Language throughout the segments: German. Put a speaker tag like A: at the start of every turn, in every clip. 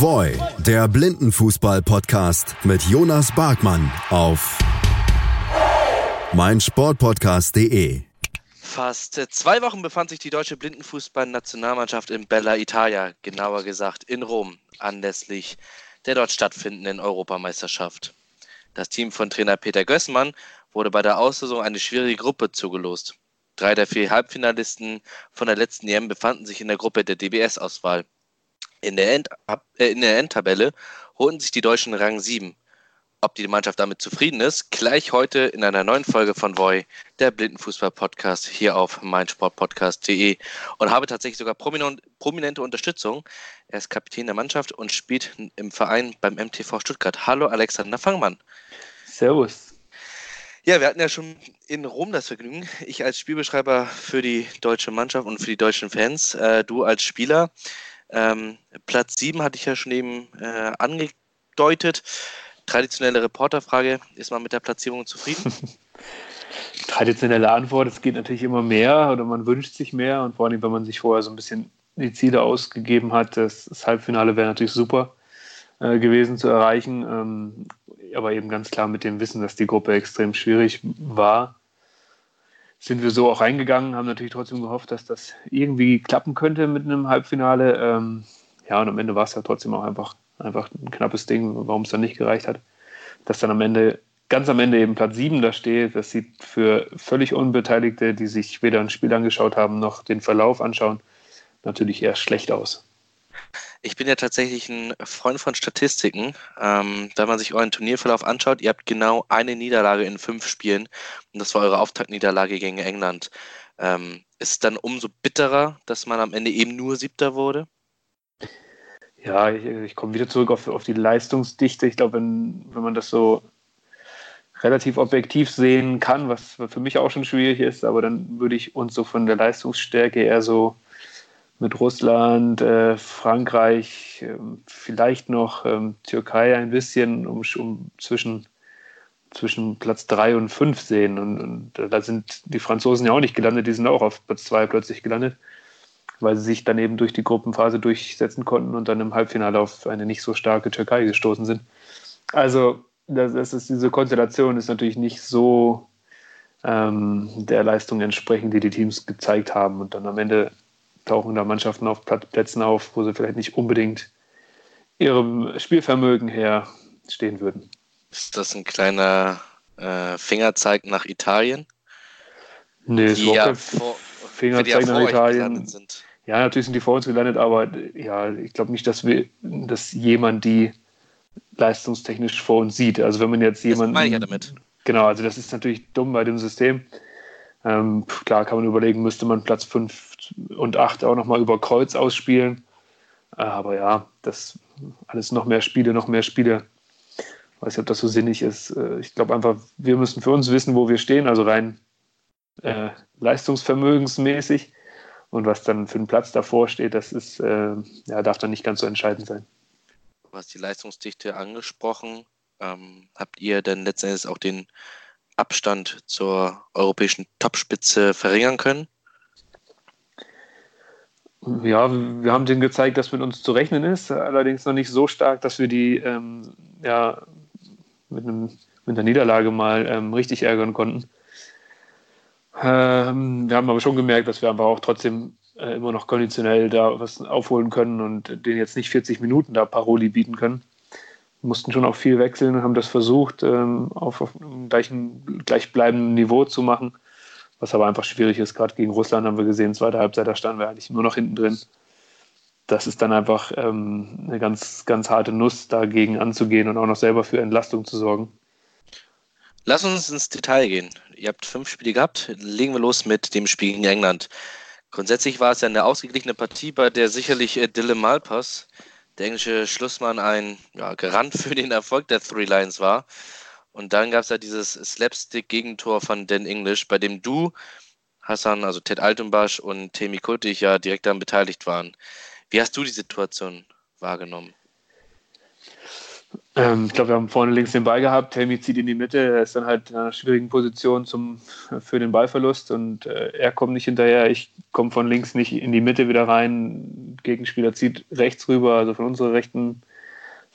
A: Voy, der Blindenfußball-Podcast mit Jonas Barkmann auf meinsportpodcast.de.
B: Fast zwei Wochen befand sich die deutsche Blindenfußball-Nationalmannschaft in Bella Italia, genauer gesagt in Rom, anlässlich der dort stattfindenden Europameisterschaft. Das Team von Trainer Peter Gößmann wurde bei der Auslosung eine schwierige Gruppe zugelost. Drei der vier Halbfinalisten von der letzten EM befanden sich in der Gruppe der DBS-Auswahl. In der, End äh, in der Endtabelle holten sich die Deutschen Rang 7. Ob die Mannschaft damit zufrieden ist, gleich heute in einer neuen Folge von Voy, der Blindenfußball-Podcast hier auf meinsportpodcast.de und habe tatsächlich sogar prominente Unterstützung. Er ist Kapitän der Mannschaft und spielt im Verein beim MTV Stuttgart. Hallo Alexander Fangmann.
C: Servus.
B: Ja, wir hatten ja schon in Rom das Vergnügen. Ich als Spielbeschreiber für die deutsche Mannschaft und für die deutschen Fans, äh, du als Spieler. Ähm, Platz 7 hatte ich ja schon eben äh, angedeutet. Traditionelle Reporterfrage, ist man mit der Platzierung zufrieden?
C: Traditionelle Antwort, es geht natürlich immer mehr oder man wünscht sich mehr und vor allem, wenn man sich vorher so ein bisschen die Ziele ausgegeben hat, das, das Halbfinale wäre natürlich super äh, gewesen zu erreichen, ähm, aber eben ganz klar mit dem Wissen, dass die Gruppe extrem schwierig war, sind wir so auch reingegangen, haben natürlich trotzdem gehofft, dass das irgendwie klappen könnte mit einem Halbfinale. Ähm, ja, und am Ende war es ja trotzdem auch einfach, einfach ein knappes Ding, warum es dann nicht gereicht hat. Dass dann am Ende, ganz am Ende eben Platz 7 da steht, das sieht für völlig Unbeteiligte, die sich weder ein Spiel angeschaut haben, noch den Verlauf anschauen, natürlich eher schlecht aus.
B: Ich bin ja tatsächlich ein Freund von Statistiken. Ähm, wenn man sich euren Turnierverlauf anschaut, ihr habt genau eine Niederlage in fünf Spielen und das war eure Auftaktniederlage gegen England. Ähm, ist es dann umso bitterer, dass man am Ende eben nur Siebter wurde?
C: Ja, ich, ich komme wieder zurück auf, auf die Leistungsdichte. Ich glaube, wenn, wenn man das so relativ objektiv sehen kann, was für mich auch schon schwierig ist, aber dann würde ich uns so von der Leistungsstärke eher so mit Russland, äh, Frankreich, äh, vielleicht noch ähm, Türkei ein bisschen um, um zwischen, zwischen Platz 3 und 5 sehen. Und, und, da sind die Franzosen ja auch nicht gelandet, die sind auch auf Platz 2 plötzlich gelandet, weil sie sich dann eben durch die Gruppenphase durchsetzen konnten und dann im Halbfinale auf eine nicht so starke Türkei gestoßen sind. Also, das, das ist, diese Konstellation ist natürlich nicht so ähm, der Leistung entsprechend, die die Teams gezeigt haben. Und dann am Ende tauchen da Mannschaften auf Plätzen auf, wo sie vielleicht nicht unbedingt ihrem Spielvermögen her stehen würden.
B: Ist das ein kleiner äh, Fingerzeig nach Italien?
C: Nee, es ist ja vor, Fingerzeig nach Italien. Sind. Ja, natürlich sind die vor uns gelandet, aber ja, ich glaube nicht, dass wir, dass jemand die leistungstechnisch vor uns sieht. Also wenn man jetzt jemanden. Das meine ich ja damit. Genau, also das ist natürlich dumm bei dem System. Ähm, klar kann man überlegen, müsste man Platz 5 und 8 auch nochmal über Kreuz ausspielen. Äh, aber ja, das alles noch mehr Spiele, noch mehr Spiele. Ich weiß nicht, ob das so sinnig ist. Äh, ich glaube einfach, wir müssen für uns wissen, wo wir stehen, also rein äh, leistungsvermögensmäßig. Und was dann für einen Platz davor steht, das ist, äh, ja, darf dann nicht ganz so entscheidend sein.
B: Du hast die Leistungsdichte angesprochen. Ähm, habt ihr denn letztendlich auch den Abstand zur europäischen Topspitze verringern können?
C: Ja, wir haben denen gezeigt, dass mit uns zu rechnen ist, allerdings noch nicht so stark, dass wir die ähm, ja, mit, einem, mit einer Niederlage mal ähm, richtig ärgern konnten. Ähm, wir haben aber schon gemerkt, dass wir aber auch trotzdem äh, immer noch konditionell da was aufholen können und denen jetzt nicht 40 Minuten da Paroli bieten können mussten schon auch viel wechseln und haben das versucht, ähm, auf, auf einem gleichen, gleichbleibenden Niveau zu machen, was aber einfach schwierig ist. Gerade gegen Russland haben wir gesehen, zweite Halbzeit, da standen wir eigentlich nur noch hinten drin. Das ist dann einfach ähm, eine ganz, ganz harte Nuss, dagegen anzugehen und auch noch selber für Entlastung zu sorgen.
B: Lass uns ins Detail gehen. Ihr habt fünf Spiele gehabt. Legen wir los mit dem Spiel gegen England. Grundsätzlich war es ja eine ausgeglichene Partie, bei der sicherlich äh, Dylan Malpass der englische Schlussmann ein ja, Garant für den Erfolg der Three Lions war. Und dann gab es ja dieses Slapstick-Gegentor von Dan English, bei dem du, Hassan, also Ted Altenbasch und Temi Kultig ja direkt daran beteiligt waren. Wie hast du die Situation wahrgenommen?
C: Ähm, ich glaube, wir haben vorne links den Ball gehabt. Helmi zieht in die Mitte. Er ist dann halt in einer schwierigen Position zum, für den Ballverlust und äh, er kommt nicht hinterher. Ich komme von links nicht in die Mitte wieder rein. Gegenspieler zieht rechts rüber, also von unserer rechten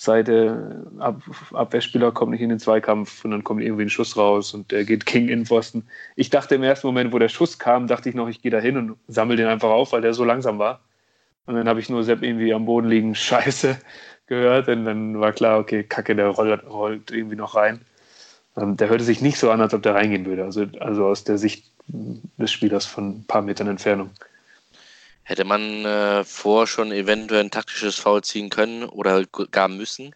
C: Seite, Ab Abwehrspieler kommt nicht in den Zweikampf und dann kommt irgendwie ein Schuss raus und der geht gegen Innenpfosten. Ich dachte im ersten Moment, wo der Schuss kam, dachte ich noch, ich gehe da hin und sammle den einfach auf, weil der so langsam war. Und dann habe ich nur Sepp irgendwie am Boden liegen, Scheiße gehört und dann war klar, okay, Kacke, der rollt, rollt irgendwie noch rein. Ähm, der hörte sich nicht so an, als ob der reingehen würde. Also, also aus der Sicht des Spielers von ein paar Metern Entfernung.
B: Hätte man äh, vor schon eventuell ein taktisches Foul ziehen können oder gar müssen?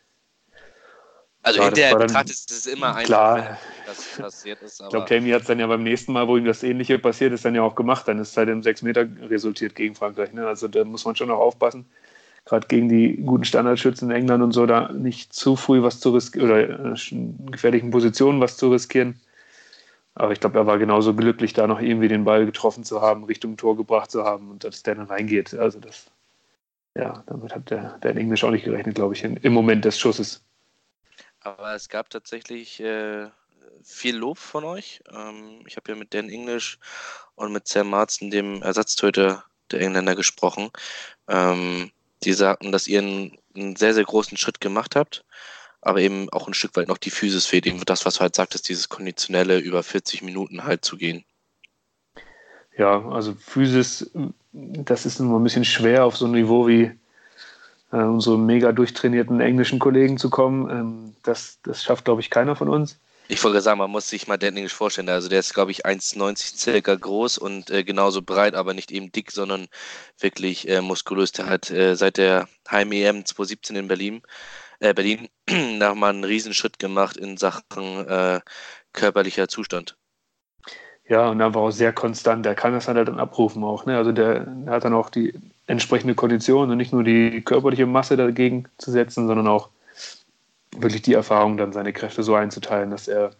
B: Also ja, hinterher betrachtet ist es immer einfach,
C: klar. das passiert ist. ich glaube, Tammy hat es dann ja beim nächsten Mal, wo ihm das Ähnliche passiert ist, dann ja auch gemacht. Dann ist es halt im 6 Meter resultiert gegen Frankreich. Ne? Also da muss man schon noch aufpassen, gerade gegen die guten Standardschützen in England und so, da nicht zu früh was zu riskieren oder äh, in gefährlichen Positionen was zu riskieren. Aber ich glaube, er war genauso glücklich, da noch irgendwie den Ball getroffen zu haben, Richtung Tor gebracht zu haben und dass der dann reingeht. Also das, ja, damit hat der, der in Englisch auch nicht gerechnet, glaube ich, im Moment des Schusses.
B: Aber es gab tatsächlich äh, viel Lob von euch. Ähm, ich habe ja mit Dan English und mit Sam Marzen, dem Ersatztöter der Engländer, gesprochen. Ähm, die sagten, dass ihr einen, einen sehr, sehr großen Schritt gemacht habt aber eben auch ein Stück weit noch die Physis fehlt, eben das, was du halt sagtest, dieses konditionelle über 40 Minuten halt zu gehen.
C: Ja, also Physis, das ist immer ein bisschen schwer auf so ein Niveau wie äh, unsere mega durchtrainierten englischen Kollegen zu kommen. Ähm, das, das schafft, glaube ich, keiner von uns.
B: Ich wollte sagen, man muss sich mal Dan English vorstellen. Also der ist, glaube ich, 1,90 circa groß und äh, genauso breit, aber nicht eben dick, sondern wirklich äh, muskulös. Der hat äh, seit der Heim-EM 2017 in Berlin äh, Berlin nochmal einen Riesenschritt gemacht in Sachen äh, körperlicher Zustand.
C: Ja, und einfach auch sehr konstant. Der kann das halt dann abrufen auch. Ne? Also der, der, hat dann auch die entsprechende Kondition und nicht nur die körperliche Masse dagegen zu setzen, sondern auch wirklich die Erfahrung, dann seine Kräfte so einzuteilen, dass er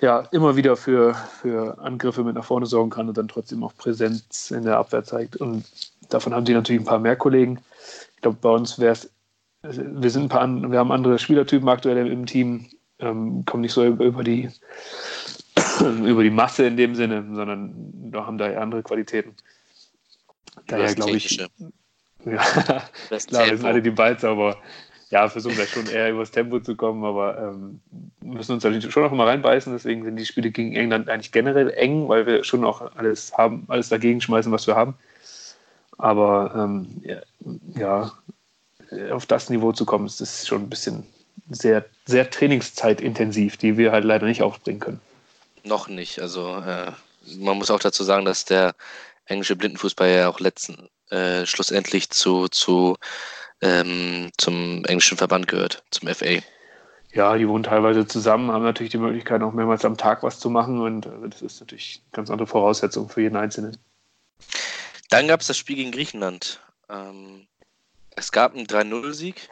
C: ja immer wieder für, für Angriffe mit nach vorne sorgen kann und dann trotzdem auch Präsenz in der Abwehr zeigt. Und davon haben die natürlich ein paar mehr Kollegen. Ich glaube, bei uns wäre es wir sind ein paar, wir haben andere Spielertypen aktuell im Team, ähm, kommen nicht so über die über die Masse in dem Sinne, sondern haben da andere Qualitäten. Daher glaube ich, ja, klar, wir sind alle die Balzer, aber ja, versuchen wir schon eher übers Tempo zu kommen, aber ähm, müssen uns natürlich schon noch mal reinbeißen. Deswegen sind die Spiele gegen England eigentlich generell eng, weil wir schon auch alles haben, alles dagegen schmeißen, was wir haben. Aber ähm, ja, auf das Niveau zu kommen, ist das schon ein bisschen sehr, sehr trainingszeitintensiv, die wir halt leider nicht aufbringen können.
B: Noch nicht. Also äh, man muss auch dazu sagen, dass der englische Blindenfußball ja auch letzten äh, schlussendlich zu, zu ähm, zum englischen Verband gehört, zum FA.
C: Ja, die wohnen teilweise zusammen, haben natürlich die Möglichkeit, auch mehrmals am Tag was zu machen und äh, das ist natürlich eine ganz andere Voraussetzung für jeden Einzelnen.
B: Dann gab es das Spiel gegen Griechenland. Ähm, es gab einen 3-0-Sieg.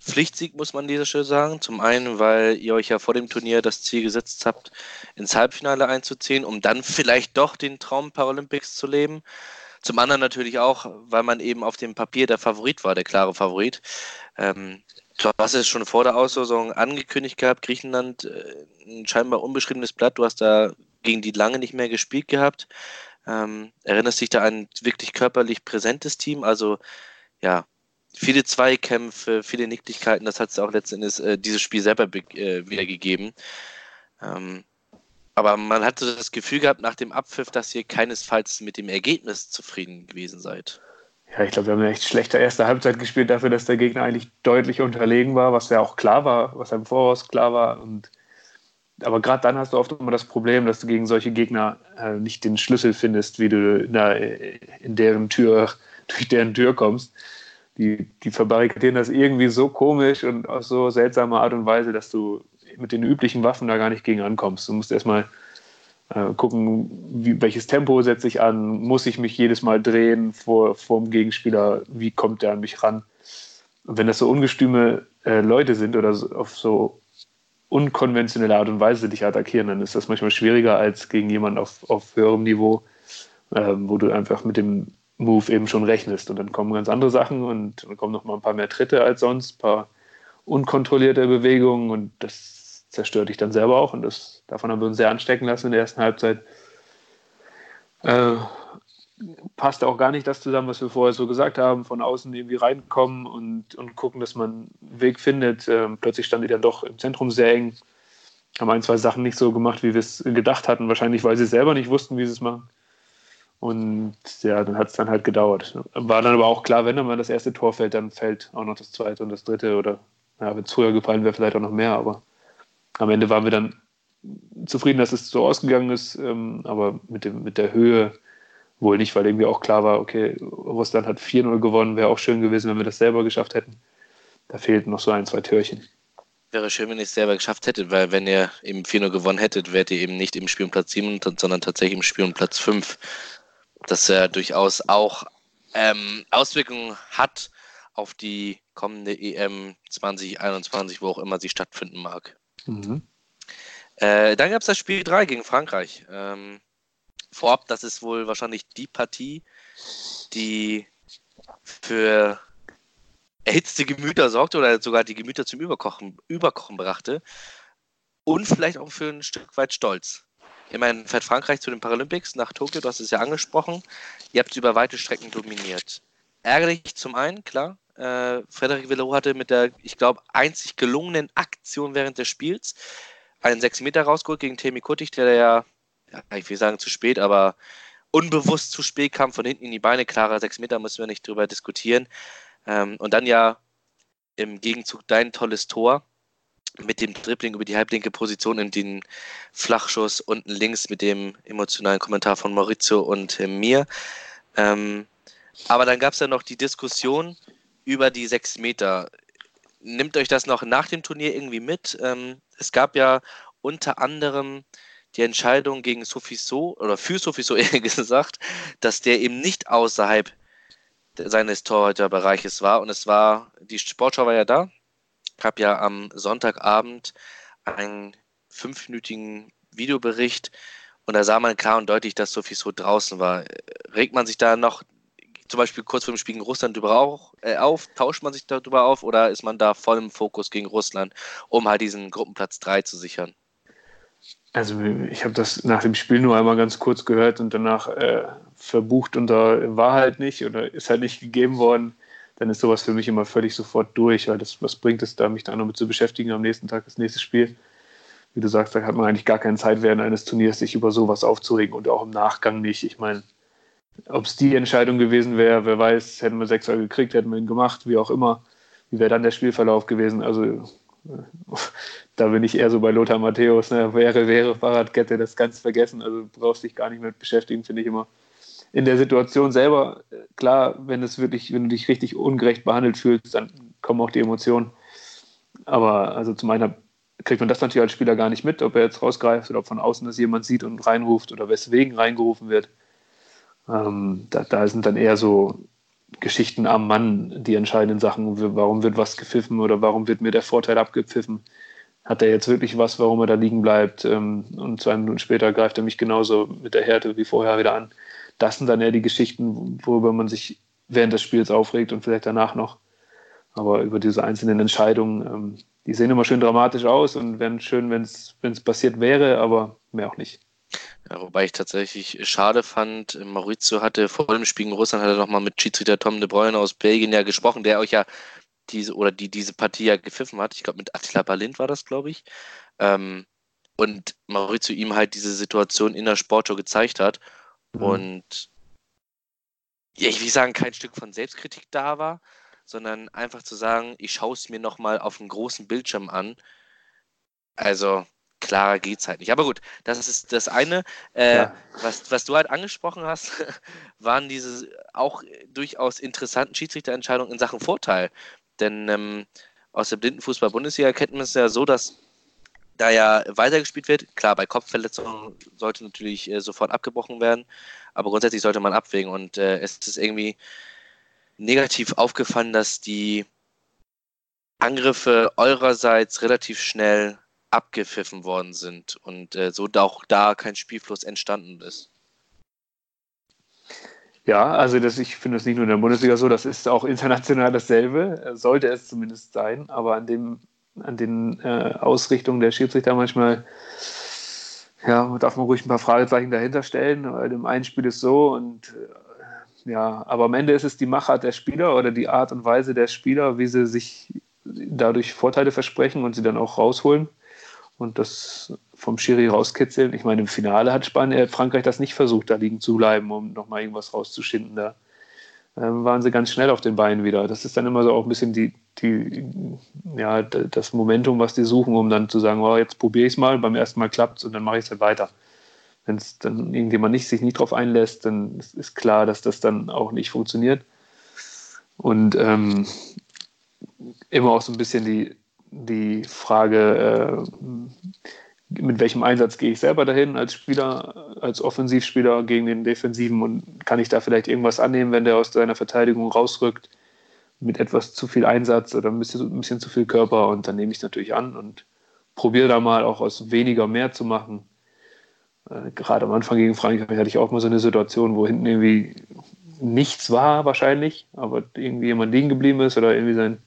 B: Pflichtsieg, muss man an dieser Stelle sagen. Zum einen, weil ihr euch ja vor dem Turnier das Ziel gesetzt habt, ins Halbfinale einzuziehen, um dann vielleicht doch den Traum Paralympics zu leben. Zum anderen natürlich auch, weil man eben auf dem Papier der Favorit war, der klare Favorit. Ähm, du hast es schon vor der Auslosung angekündigt gehabt, Griechenland, äh, ein scheinbar unbeschriebenes Blatt. Du hast da gegen die lange nicht mehr gespielt gehabt. Ähm, erinnerst dich da an ein wirklich körperlich präsentes Team? Also, ja, viele Zweikämpfe, viele Nicklichkeiten, das hat es auch letztendlich äh, dieses Spiel selber äh, wiedergegeben. Ähm, aber man hatte das Gefühl gehabt nach dem Abpfiff, dass ihr keinesfalls mit dem Ergebnis zufrieden gewesen seid.
C: Ja, ich glaube, wir haben eine echt schlechte erste Halbzeit gespielt dafür, dass der Gegner eigentlich deutlich unterlegen war, was ja auch klar war, was ja im Voraus klar war. Und, aber gerade dann hast du oft immer das Problem, dass du gegen solche Gegner äh, nicht den Schlüssel findest, wie du in, der, in deren Tür, durch deren Tür kommst die, die verbarrikadieren das irgendwie so komisch und auf so seltsame Art und Weise, dass du mit den üblichen Waffen da gar nicht gegen ankommst. Du musst erstmal äh, gucken, wie, welches Tempo setze ich an, muss ich mich jedes Mal drehen vor, dem Gegenspieler, wie kommt der an mich ran. Und wenn das so ungestüme äh, Leute sind oder so, auf so unkonventionelle Art und Weise dich attackieren, dann ist das manchmal schwieriger als gegen jemanden auf, auf höherem Niveau, äh, wo du einfach mit dem Move eben schon rechnest. Und dann kommen ganz andere Sachen und dann kommen noch mal ein paar mehr Tritte als sonst, ein paar unkontrollierte Bewegungen und das zerstört dich dann selber auch. Und das, davon haben wir uns sehr anstecken lassen in der ersten Halbzeit. Äh, passte auch gar nicht das zusammen, was wir vorher so gesagt haben, von außen irgendwie reinkommen und, und gucken, dass man einen Weg findet. Ähm, plötzlich standen die dann doch im Zentrum sehr eng, haben ein, zwei Sachen nicht so gemacht, wie wir es gedacht hatten, wahrscheinlich, weil sie selber nicht wussten, wie sie es machen. Und ja, dann hat es dann halt gedauert. War dann aber auch klar, wenn dann mal das erste Tor fällt, dann fällt auch noch das zweite und das dritte oder ja, wenn es früher gefallen wäre, vielleicht auch noch mehr, aber am Ende waren wir dann zufrieden, dass es so ausgegangen ist, ähm, aber mit, dem, mit der Höhe wohl nicht, weil irgendwie auch klar war, okay, Russland hat 4-0 gewonnen, wäre auch schön gewesen, wenn wir das selber geschafft hätten. Da fehlten noch so ein, zwei Türchen.
B: Wäre schön, wenn ihr es selber geschafft hättet, weil wenn ihr eben 4-0 gewonnen hättet, wärt ihr eben nicht im Spiel um Platz 7, sondern tatsächlich im Spiel um Platz 5. Das ja durchaus auch ähm, Auswirkungen hat auf die kommende EM 2021, wo auch immer sie stattfinden mag. Mhm. Äh, dann gab es das Spiel 3 gegen Frankreich. Ähm, vorab, das ist wohl wahrscheinlich die Partie, die für erhitzte Gemüter sorgte oder sogar die Gemüter zum Überkochen, Überkochen brachte. Und vielleicht auch für ein Stück weit Stolz. Immerhin fährt Frankreich zu den Paralympics nach Tokio, du hast es ja angesprochen. Ihr habt über weite Strecken dominiert. Ärgerlich zum einen, klar. Äh, Frederik Villero hatte mit der, ich glaube, einzig gelungenen Aktion während des Spiels einen 6 Meter rausgeholt gegen Temi Kuttig, der ja, ja, ich will sagen zu spät, aber unbewusst zu spät kam, von hinten in die Beine. Klarer 6 Meter, müssen wir nicht drüber diskutieren. Ähm, und dann ja im Gegenzug dein tolles Tor mit dem Dribbling über die halblinke Position in den Flachschuss unten links mit dem emotionalen Kommentar von Maurizio und äh, mir. Ähm, aber dann gab es ja noch die Diskussion über die sechs Meter. Nimmt euch das noch nach dem Turnier irgendwie mit? Ähm, es gab ja unter anderem die Entscheidung gegen Sofiso oder für Sofiso eher gesagt, dass der eben nicht außerhalb seines Torhüterbereiches war. Und es war, die Sportschau war ja da, gab ja am Sonntagabend einen fünfminütigen Videobericht und da sah man klar und deutlich, dass Sofiso draußen war. Regt man sich da noch zum Beispiel kurz vor dem Spiel gegen Russland auch, äh, auf? Tauscht man sich darüber auf oder ist man da voll im Fokus gegen Russland, um halt diesen Gruppenplatz 3 zu sichern?
C: Also ich habe das nach dem Spiel nur einmal ganz kurz gehört und danach äh, verbucht und da war halt nicht oder ist halt nicht gegeben worden. Dann ist sowas für mich immer völlig sofort durch, weil das, was bringt es da, mich da noch mit zu beschäftigen am nächsten Tag, das nächste Spiel. Wie du sagst, da hat man eigentlich gar keine Zeit während eines Turniers, sich über sowas aufzuregen und auch im Nachgang nicht. Ich meine, ob es die Entscheidung gewesen wäre, wer weiß, hätten wir Sechser gekriegt, hätten wir ihn gemacht, wie auch immer. Wie wäre dann der Spielverlauf gewesen? Also äh, da bin ich eher so bei Lothar Matthäus, ne? wäre, wäre Fahrradkette, das ganz vergessen. Also brauchst dich gar nicht mit beschäftigen, finde ich immer. In der Situation selber, klar, wenn es wirklich, wenn du dich richtig ungerecht behandelt fühlst, dann kommen auch die Emotionen. Aber also zum einen kriegt man das natürlich als Spieler gar nicht mit, ob er jetzt rausgreift oder ob von außen das jemand sieht und reinruft oder weswegen reingerufen wird. Ähm, da, da sind dann eher so Geschichten am Mann die entscheidenden Sachen. Warum wird was gepfiffen oder warum wird mir der Vorteil abgepfiffen? Hat er jetzt wirklich was, warum er da liegen bleibt? Ähm, und zwei Minuten später greift er mich genauso mit der Härte wie vorher wieder an. Das sind dann eher die Geschichten, worüber man sich während des Spiels aufregt und vielleicht danach noch. Aber über diese einzelnen Entscheidungen, ähm, die sehen immer schön dramatisch aus und wären schön, wenn es passiert wäre, aber mehr auch nicht.
B: Ja, wobei ich tatsächlich schade fand, Maurizio hatte vor dem Spiel in Russland hat er nochmal mit Schiedsrichter Tom de Bruyne aus Belgien ja gesprochen, der euch ja diese oder die diese Partie ja gepfiffen hat. Ich glaube, mit Attila Balint war das, glaube ich. Ähm, und Maurizio ihm halt diese Situation in der Sportshow gezeigt hat. Mhm. Und ja, ich will sagen, kein Stück von Selbstkritik da war, sondern einfach zu sagen, ich schaue es mir nochmal auf einem großen Bildschirm an. Also, klarer geht es halt nicht. Aber gut, das ist das eine. Äh, ja. was, was du halt angesprochen hast, waren diese auch durchaus interessanten Schiedsrichterentscheidungen in Sachen Vorteil. Denn ähm, aus der Blindenfußball-Bundesliga kennt man es ja so, dass da ja weitergespielt wird. Klar, bei Kopfverletzungen sollte natürlich äh, sofort abgebrochen werden, aber grundsätzlich sollte man abwägen. Und äh, es ist irgendwie negativ aufgefallen, dass die Angriffe eurerseits relativ schnell abgepfiffen worden sind und äh, so auch da kein Spielfluss entstanden ist.
C: Ja, also das, ich finde das nicht nur in der Bundesliga so, das ist auch international dasselbe, sollte es zumindest sein, aber an, dem, an den äh, Ausrichtungen der Schiedsrichter manchmal ja, darf man ruhig ein paar Fragezeichen dahinter stellen, weil im einen Spiel ist so und äh, ja, aber am Ende ist es die Machart der Spieler oder die Art und Weise der Spieler, wie sie sich dadurch Vorteile versprechen und sie dann auch rausholen und das vom Schiri rauskitzeln. Ich meine, im Finale hat Spanien, äh, Frankreich das nicht versucht, da liegen zu bleiben, um nochmal irgendwas rauszuschinden. Da waren sie ganz schnell auf den Beinen wieder. Das ist dann immer so auch ein bisschen die, die, ja, das Momentum, was die suchen, um dann zu sagen, oh, jetzt probiere ich es mal, beim ersten Mal klappt es und dann mache ich es halt weiter. Wenn es dann irgendjemand nicht, sich nicht drauf einlässt, dann ist klar, dass das dann auch nicht funktioniert. Und ähm, immer auch so ein bisschen die, die Frage, äh, mit welchem Einsatz gehe ich selber dahin als Spieler, als Offensivspieler gegen den Defensiven und kann ich da vielleicht irgendwas annehmen, wenn der aus seiner Verteidigung rausrückt mit etwas zu viel Einsatz oder ein bisschen, ein bisschen zu viel Körper und dann nehme ich es natürlich an und probiere da mal auch aus weniger mehr zu machen. Äh, gerade am Anfang gegen Frankreich hatte ich auch mal so eine Situation, wo hinten irgendwie nichts war wahrscheinlich, aber irgendwie jemand liegen geblieben ist oder irgendwie sein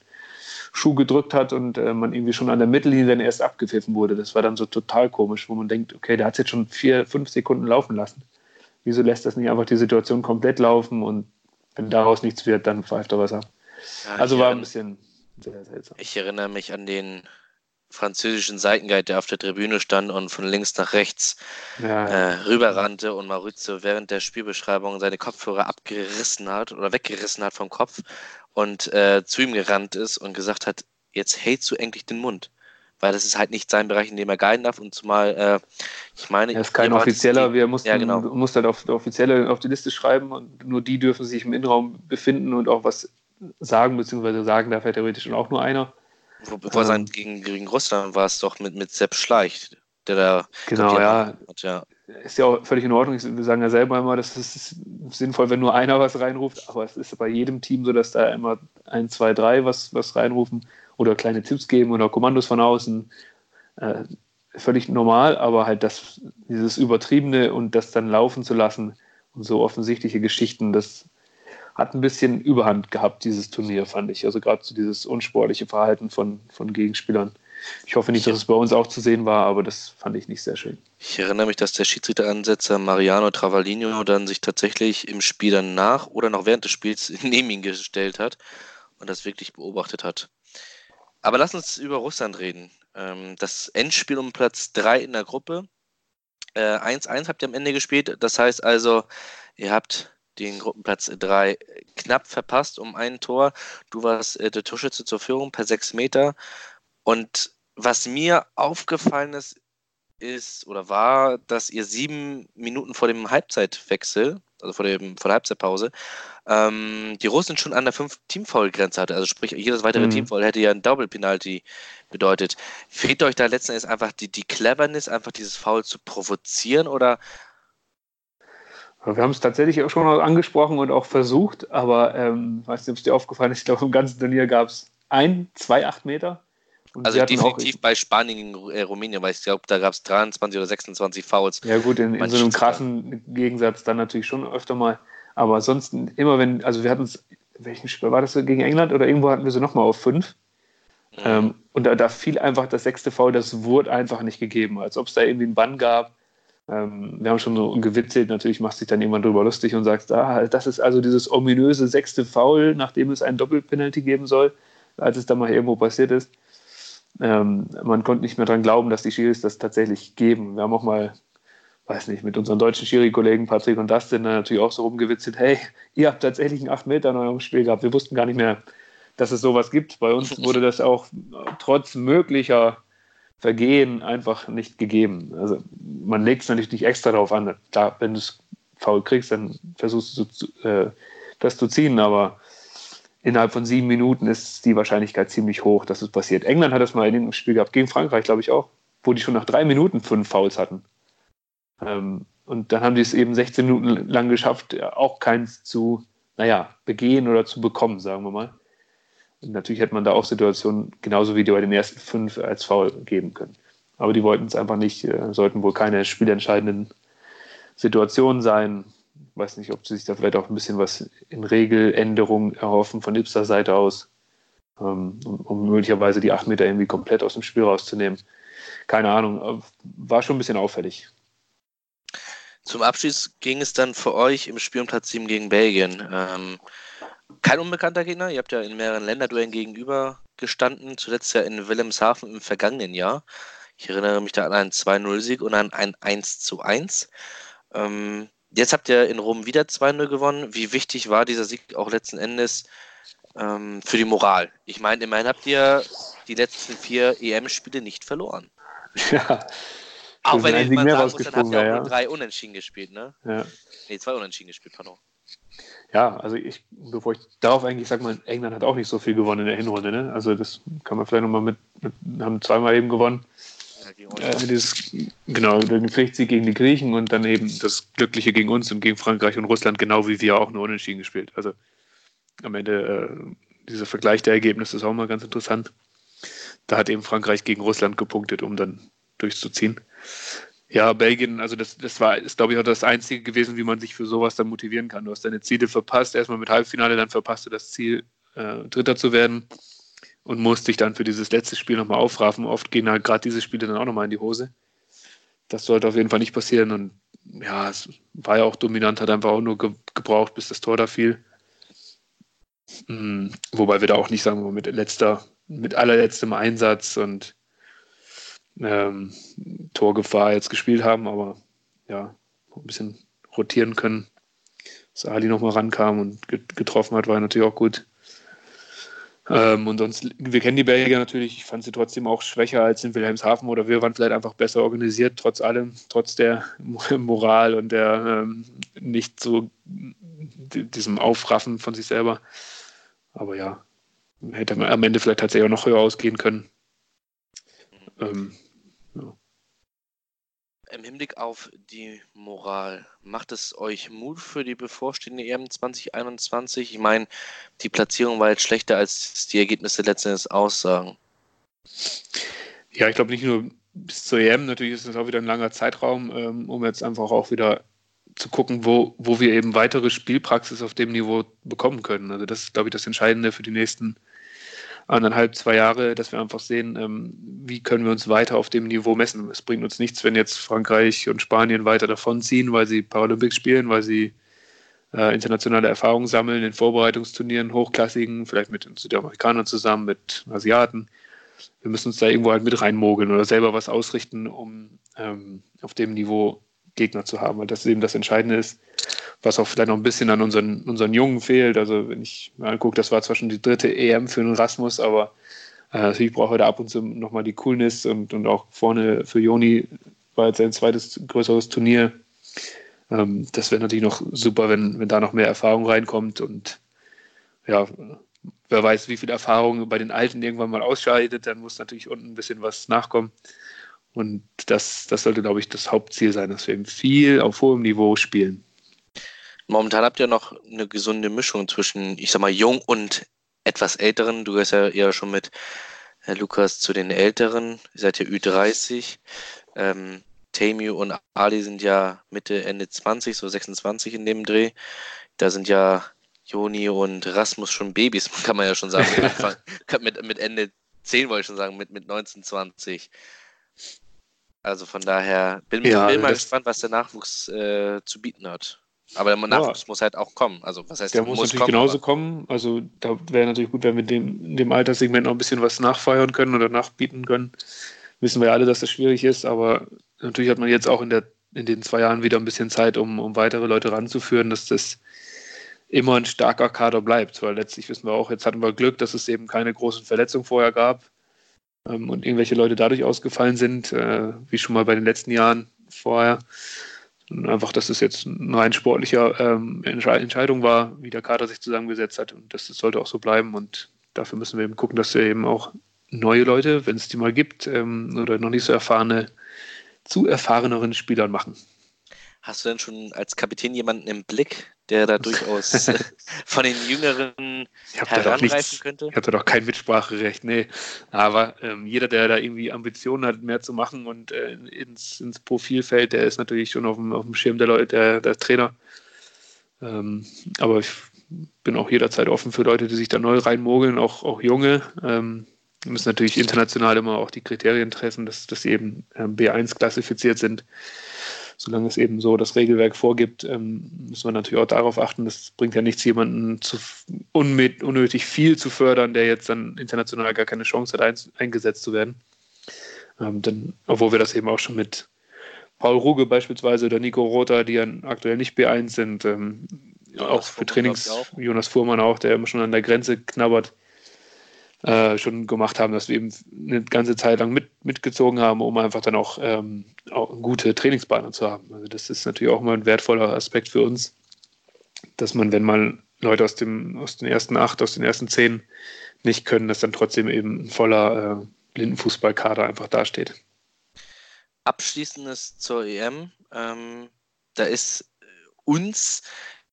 C: Schuh gedrückt hat und äh, man irgendwie schon an der Mittellinie dann erst abgepfiffen wurde. Das war dann so total komisch, wo man denkt, okay, der hat es jetzt schon vier, fünf Sekunden laufen lassen. Wieso lässt das nicht einfach die Situation komplett laufen und wenn daraus nichts wird, dann pfeift er was ab. Ja, also war ein bisschen
B: sehr seltsam. Ich erinnere mich an den französischen Seitenguide, der auf der Tribüne stand und von links nach rechts ja. äh, rüberrannte und Maurizio während der Spielbeschreibung seine Kopfhörer abgerissen hat oder weggerissen hat vom Kopf und äh, zu ihm gerannt ist und gesagt hat, jetzt hältst du endlich den Mund. Weil das ist halt nicht sein Bereich, in dem er guiden darf. Und zumal, äh, ich meine.
C: Er ist kein Offizieller, wir mussten, ja, genau. musst halt auf, Offizielle auf die Liste schreiben und nur die dürfen sich im Innenraum befinden und auch was sagen, beziehungsweise sagen darf er theoretisch auch nur einer.
B: Bevor ähm, sein gegen, gegen Russland war es doch mit, mit Sepp Schleich, der da.
C: Genau, ja. Hat, ja ist ja auch völlig in Ordnung. Wir sagen ja selber immer, das ist sinnvoll, wenn nur einer was reinruft, aber es ist bei jedem Team so, dass da immer ein, zwei, drei was, was reinrufen oder kleine Tipps geben oder Kommandos von außen. Äh, völlig normal, aber halt das, dieses Übertriebene und das dann laufen zu lassen und so offensichtliche Geschichten, das hat ein bisschen Überhand gehabt, dieses Turnier, fand ich. Also gerade so dieses unsportliche Verhalten von, von Gegenspielern. Ich hoffe nicht, dass es bei uns auch zu sehen war, aber das fand ich nicht sehr schön.
B: Ich erinnere mich, dass der Schiedsrichteransetzer Mariano Travaglino dann sich tatsächlich im Spiel danach oder noch während des Spiels neben ihn gestellt hat und das wirklich beobachtet hat. Aber lass uns über Russland reden. Ähm, das Endspiel um Platz 3 in der Gruppe. 1-1 äh, habt ihr am Ende gespielt. Das heißt also, ihr habt den Gruppenplatz 3 knapp verpasst um ein Tor. Du warst äh, der Torschütze zur Führung per 6 Meter. Und was mir aufgefallen ist, ist oder war, dass ihr sieben Minuten vor dem Halbzeitwechsel, also vor, dem, vor der Halbzeitpause, ähm, die Russen schon an der fünf Teamfoul-Grenze hatte. Also sprich, jedes weitere mhm. Teamfoul hätte ja ein Double-Penalty bedeutet. Fehlt euch da letzten Endes einfach die, die Cleverness, einfach dieses Foul zu provozieren oder
C: wir haben es tatsächlich auch schon angesprochen und auch versucht, aber ähm, weiß nicht, ob es dir aufgefallen ist, ich glaube, im ganzen Turnier gab es ein, zwei, acht Meter.
B: Und also definitiv bei Spanien gegen äh, Rumänien, weil ich glaube, da gab es 23 oder 26 Fouls.
C: Ja gut, in, in so einem krassen Gegensatz dann natürlich schon öfter mal. Aber ansonsten immer wenn, also wir hatten es, welchen Spiel war das gegen England oder irgendwo hatten wir sie nochmal auf fünf. Mhm. Ähm, und da, da, fiel einfach das sechste Foul, das wurde einfach nicht gegeben, als ob es da irgendwie einen Bann gab. Ähm, wir haben schon so gewitzelt, natürlich machst du dich dann irgendwann drüber lustig und sagst, ah, das ist also dieses ominöse sechste Foul, nachdem es einen Doppelpenalty geben soll, als es dann mal irgendwo passiert ist ähm, man konnte nicht mehr daran glauben, dass die Schiris das tatsächlich geben. Wir haben auch mal, weiß nicht, mit unseren deutschen Schiri-Kollegen Patrick und Dustin natürlich auch so rumgewitzelt, hey, ihr habt tatsächlich einen 8 Meter in eurem Spiel gehabt. Wir wussten gar nicht mehr, dass es sowas gibt. Bei uns wurde das auch trotz möglicher Vergehen einfach nicht gegeben. Also man legt es natürlich nicht extra darauf an. Klar, wenn du es faul kriegst, dann versuchst du äh, das zu ziehen, aber innerhalb von sieben Minuten ist die Wahrscheinlichkeit ziemlich hoch, dass es passiert. England hat das mal in dem Spiel gehabt, gegen Frankreich, glaube ich auch, wo die schon nach drei Minuten fünf Fouls hatten. Ähm, und dann haben die es eben 16 Minuten lang geschafft, auch keins zu, naja, begehen oder zu bekommen, sagen wir mal. Und natürlich hätte man da auch Situationen, genauso wie die bei den ersten fünf, als Foul geben können. Aber die wollten es einfach nicht, äh, sollten wohl keine spielentscheidenden Situationen sein weiß nicht, ob sie sich da vielleicht auch ein bisschen was in Regeländerung erhoffen von Ipser Seite aus, ähm, um, um, möglicherweise die 8 Meter irgendwie komplett aus dem Spiel rauszunehmen. Keine Ahnung, war schon ein bisschen auffällig.
B: Zum Abschluss ging es dann für euch im Spiel um Platz 7 gegen Belgien. Ähm, kein unbekannter Gegner. Ihr habt ja in mehreren Länderduellen gegenüber gestanden. Zuletzt ja in Wilhelmshaven im vergangenen Jahr. Ich erinnere mich da an einen 2-0-Sieg und an ein 1-1. Ähm, jetzt habt ihr in Rom wieder 2-0 gewonnen. Wie wichtig war dieser Sieg auch letzten Endes ähm, für die Moral? Ich meine, immerhin habt ihr die letzten vier EM-Spiele nicht verloren.
C: Ja.
B: Auch wenn man
C: mehr
B: sagen muss, dann habt ihr auch
C: ja.
B: drei Unentschieden gespielt, ne?
C: Ja.
B: Nee, zwei Unentschieden gespielt, pardon.
C: Ja, also ich, bevor ich darauf eigentlich sage, mal, England hat auch nicht so viel gewonnen in der Hinrunde, ne? Also das kann man vielleicht nochmal mit, mit, haben zweimal eben gewonnen.
B: Ja, gegen euch.
C: dieses, genau, den Pflichtsieg gegen die Griechen und dann eben das Glückliche gegen uns und gegen Frankreich und Russland, genau wie wir auch nur unentschieden gespielt. Also am Ende äh, dieser Vergleich der Ergebnisse ist auch mal ganz interessant. Da hat eben Frankreich gegen Russland gepunktet, um dann durchzuziehen. Ja, Belgien, also das, das war, ist glaube ich auch das Einzige gewesen, wie man sich für sowas dann motivieren kann. Du hast deine Ziele verpasst, erstmal mit Halbfinale, dann verpasst du das Ziel, äh, Dritter zu werden und musst dich dann für dieses letzte Spiel nochmal aufraffen. Oft gehen halt gerade diese Spiele dann auch nochmal in die Hose. Das sollte auf jeden Fall nicht passieren und ja, es war ja auch dominant, hat einfach auch nur ge gebraucht, bis das Tor da fiel. Mm, Wobei wir da auch nicht sagen wir, mit letzter, mit allerletztem Einsatz und ähm, Torgefahr jetzt gespielt haben, aber ja, ein bisschen rotieren können. Dass Ali nochmal rankam und get- getroffen hat, war natürlich auch gut. Ähm, und sonst, wir kennen die Belgier natürlich, ich fand sie trotzdem auch schwächer als in Wilhelmshaven oder wir waren vielleicht einfach besser organisiert, trotz allem, trotz der Moral und der ähm, nicht so di- diesem Aufraffen von sich selber. Aber ja, hätte man am Ende vielleicht tatsächlich auch noch höher ausgehen können. Ähm,
B: Im Hinblick auf die Moral, macht es euch Mut für die bevorstehende EM 2021? Ich meine, die Platzierung war jetzt schlechter, als die Ergebnisse letztendlich aussagen.
C: Ja, ich glaube nicht nur bis zur EM, natürlich ist es auch wieder ein langer Zeitraum, ähm, um jetzt einfach auch wieder zu gucken, wo, wo wir eben weitere Spielpraxis auf dem Niveau bekommen können. Also das ist, glaube ich, das Entscheidende für die nächsten anderthalb, zwei Jahre, dass wir einfach sehen, ähm, wie können wir uns weiter auf dem Niveau messen. Es bringt uns nichts, wenn jetzt Frankreich und Spanien weiter davonziehen, weil sie Paralympics spielen, weil sie äh, internationale Erfahrungen sammeln in Vorbereitungsturnieren, hochklassigen, vielleicht mit den Südamerikanern zusammen, mit Asiaten wir müssen uns da irgendwo halt mit reinmogeln oder selber was ausrichten, um ähm, auf dem Niveau Gegner zu haben, weil das eben das Entscheidende ist, was auch vielleicht noch ein bisschen an unseren, unseren Jungen fehlt. Also wenn ich mal angucke, das war zwar schon die dritte EM für den Rasmus, aber äh, natürlich braucht er da ab und zu nochmal die Coolness und, und auch vorne für Joni war jetzt sein zweites größeres Turnier. Ähm, das wäre natürlich noch super, wenn, wenn da noch mehr Erfahrung reinkommt und ja, wer weiß, wie viel Erfahrung bei den Alten irgendwann mal ausscheidet, dann muss natürlich unten ein bisschen was nachkommen. Und das, das sollte, glaube ich, das Hauptziel sein, dass wir eben viel auf hohem Niveau spielen.
B: Momentan habt ihr noch eine gesunde Mischung zwischen, ich sag mal, jung und etwas älteren. Du gehörst ja eher schon mit Herr Lukas zu den Älteren. Ihr seid ja Ü30. Ähm, Tamiu und Ali sind ja Mitte, Ende 20, so 26 in dem Dreh. Da sind ja Joni und Rasmus schon Babys, kann man ja schon sagen. Mit, mit, mit Ende 10 wollte ich schon sagen, mit, mit 19, 20. Also von daher bin,
C: Ja,
B: bin mal gespannt, was der Nachwuchs äh, zu bieten hat. Aber der Nachwuchs muss halt auch kommen. Also was heißt,
C: Der muss, natürlich
B: kommen,
C: genauso kommen. Also da wäre natürlich gut, wenn wir dem, in dem Alterssegment noch ein bisschen was nachfeuern können oder nachbieten können. Wissen wir ja alle, dass das schwierig ist, aber natürlich hat man jetzt auch in, der, in den zwei Jahren wieder ein bisschen Zeit, um, um weitere Leute ranzuführen, dass das immer ein starker Kader bleibt. Weil letztlich wissen wir auch, jetzt hatten wir Glück, dass es eben keine großen Verletzungen vorher gab ähm, und irgendwelche Leute dadurch ausgefallen sind, äh, wie schon mal bei den letzten Jahren vorher. Und einfach, dass es jetzt eine rein sportliche ähm, Entsche- Entscheidung war, wie der Kader sich zusammengesetzt hat. Und das, das sollte auch so bleiben. Und dafür müssen wir eben gucken, dass wir eben auch neue Leute, wenn es die mal gibt, ähm, oder noch nicht so erfahrene, zu erfahreneren Spielern machen.
B: Hast du denn schon als Kapitän jemanden im Blick, der da durchaus von den Jüngeren
C: nichts,
B: könnte?
C: ich habe da doch kein Mitspracherecht, nee. Aber ähm, jeder, der da irgendwie Ambitionen hat, mehr zu machen und äh, ins, ins Profil fällt, der ist natürlich schon auf dem, auf dem Schirm der Leute, der, der Trainer. Ähm, aber ich bin auch jederzeit offen für Leute, die sich da neu reinmogeln, auch, auch junge. Ähm, müssen natürlich international immer auch die Kriterien treffen, dass, dass sie eben ähm, B1 klassifiziert sind. Solange es eben so das Regelwerk vorgibt, ähm, müssen wir natürlich auch darauf achten, das bringt ja nichts, jemanden zu unnötig viel zu fördern, der jetzt dann international gar keine Chance hat, ein, eingesetzt zu werden. Ähm, denn, obwohl wir das eben auch schon mit Paul Ruge beispielsweise oder Nico Rother, die ja aktuell nicht B1 sind, ähm, auch für Trainings, auch. Jonas Fuhrmann auch, der immer schon an der Grenze knabbert, äh, schon gemacht haben, dass wir eben eine ganze Zeit lang mit, mitgezogen haben, um einfach dann auch, ähm, auch gute Trainingsbeine zu haben. Also das ist natürlich auch mal ein wertvoller Aspekt für uns, dass man, wenn mal Leute aus, dem, aus den ersten acht, aus den ersten zehn nicht können, dass dann trotzdem eben ein voller äh, Blindenfußballkader einfach dasteht.
B: Abschließendes zur EM. Ähm, da ist uns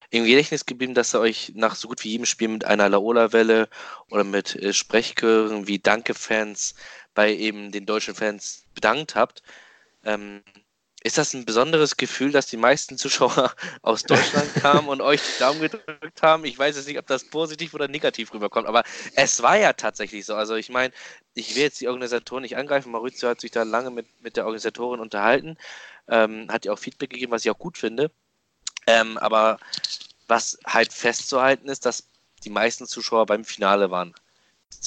B: im Gedächtnis geblieben, dass ihr euch nach so gut wie jedem Spiel mit einer Laola-Welle oder mit äh, Sprechchören wie Danke-Fans bei eben den deutschen Fans bedankt habt. Ähm, ist das ein besonderes Gefühl, dass die meisten Zuschauer aus Deutschland kamen und euch die Daumen gedrückt haben? Ich weiß jetzt nicht, ob das positiv oder negativ rüberkommt, aber es war ja tatsächlich so. Also ich meine, ich will jetzt die Organisatoren nicht angreifen. Maurizio hat sich da lange mit, mit der Organisatorin unterhalten, ähm, hat ihr auch Feedback gegeben, was ich auch gut finde. Ähm, aber was halt festzuhalten ist, dass die meisten Zuschauer beim Finale waren.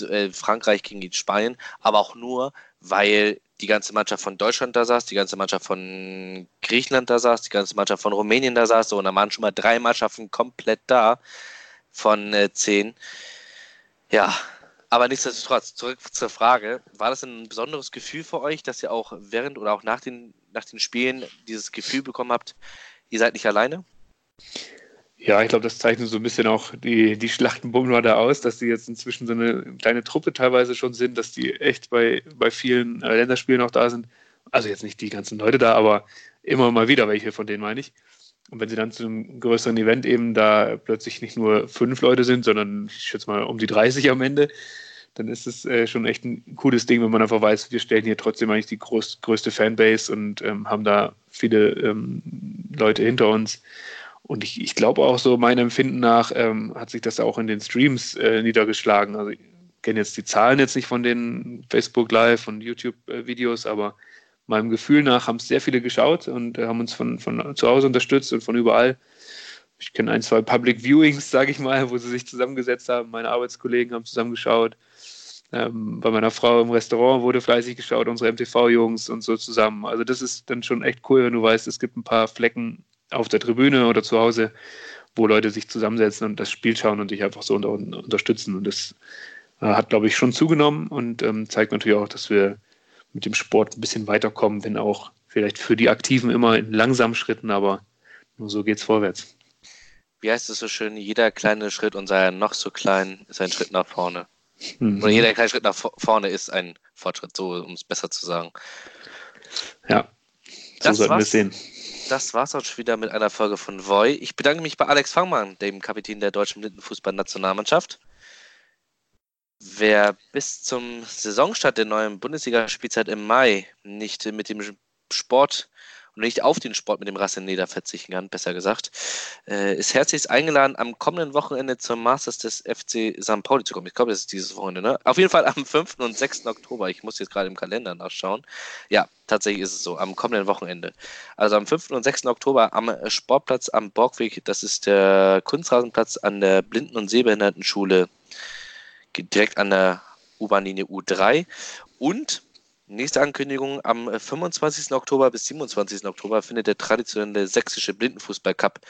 B: Äh, Frankreich gegen Spanien, aber auch nur, weil die ganze Mannschaft von Deutschland da saß, die ganze Mannschaft von Griechenland da saß, die ganze Mannschaft von Rumänien da saß. So, und da waren schon mal drei Mannschaften komplett da von äh, zehn. Ja, aber nichtsdestotrotz, zurück zur Frage. War das ein besonderes Gefühl für euch, dass ihr auch während oder auch nach den, nach den Spielen dieses Gefühl bekommen habt, ihr seid nicht alleine?
C: Ja, ich glaube, das zeichnet so ein bisschen auch die, die Schlachtenbummler da aus, dass die jetzt inzwischen so eine kleine Truppe teilweise schon sind, dass die echt bei, bei vielen äh, Länderspielen auch da sind. Also jetzt nicht die ganzen Leute da, aber immer mal wieder welche von denen meine ich. Und wenn sie dann zu einem größeren Event eben da plötzlich nicht nur fünf Leute sind, sondern ich schätze mal um die 30 am Ende, dann ist es äh, schon echt ein cooles Ding, wenn man einfach weiß, wir stellen hier trotzdem eigentlich die groß, größte Fanbase und ähm, haben da viele ähm, Leute hinter uns. Und ich, ich glaube auch so, meinem Empfinden nach, ähm, hat sich das auch in den Streams äh, niedergeschlagen. Also ich kenne jetzt die Zahlen jetzt nicht von den Facebook Live und YouTube-Videos, aber meinem Gefühl nach haben es sehr viele geschaut und äh, haben uns von, von zu Hause unterstützt und von überall. Ich kenne ein, zwei Public Viewings, sage ich mal, wo sie sich zusammengesetzt haben. Meine Arbeitskollegen haben zusammengeschaut. Ähm, bei meiner Frau im Restaurant wurde fleißig geschaut, unsere MTV-Jungs und so zusammen. Also das ist dann schon echt cool, wenn du weißt, es gibt ein paar Flecken auf der Tribüne oder zu Hause, wo Leute sich zusammensetzen und das Spiel schauen und dich einfach so unter, unterstützen. Und das äh, hat, glaube ich, schon zugenommen und ähm, zeigt natürlich auch, dass wir mit dem Sport ein bisschen weiterkommen, wenn auch vielleicht für die Aktiven immer in langsamen Schritten, aber nur so geht es vorwärts.
B: Wie heißt es so schön, jeder kleine Schritt und sei noch so klein, ist ein Schritt nach vorne. Mhm. Oder jeder kleine Schritt nach vorne ist ein Fortschritt, so um es besser zu sagen.
C: Ja, so das sollten wir es sehen
B: das war's auch schon wieder mit einer Folge von Voy. Ich bedanke mich bei Alex Fangmann, dem Kapitän der deutschen Blindenfußballnationalmannschaft. Wer bis zum Saisonstart der neuen Bundesliga-Spielzeit im Mai nicht mit dem Sport und nicht auf den Sport mit dem Rassenleder verzichten kann, besser gesagt, äh, ist herzlichst eingeladen, am kommenden Wochenende zum Masters des FC St. Pauli zu kommen. Ich glaube, das ist dieses Wochenende, ne? Auf jeden Fall am 5. und 6. Oktober. Ich muss jetzt gerade im Kalender nachschauen. Ja, tatsächlich ist es so, am kommenden Wochenende. Also am 5. und 6. Oktober am Sportplatz am Borgweg, das ist der Kunstrasenplatz an der Blinden- und Sehbehindertenschule, direkt an der U-Bahn-Linie U3. Und Nächste Ankündigung: Am 25. Oktober bis 27. Oktober findet der traditionelle sächsische Blindenfußball-Cup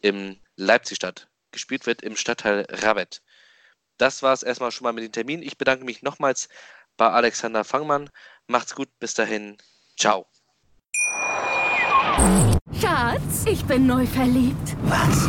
B: in Leipzig statt. Gespielt wird im Stadtteil Rabet. Das war es erstmal schon mal mit dem Termin. Ich bedanke mich nochmals bei Alexander Fangmann. Macht's gut, bis dahin. Ciao.
D: Schatz, ich bin neu verliebt.
E: Was?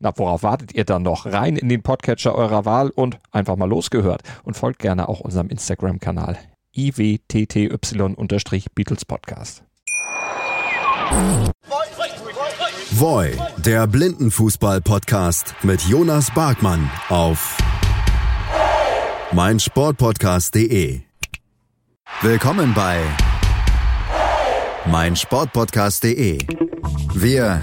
F: Na, worauf wartet ihr dann noch? Rein in den Podcatcher eurer Wahl und einfach mal losgehört. Und folgt gerne auch unserem Instagram-Kanal iwtty-Beatles Podcast.
A: Voy, der Blindenfußball-Podcast mit Jonas Barkmann auf meinsportpodcast.de. Willkommen bei meinsportpodcast.de. Wir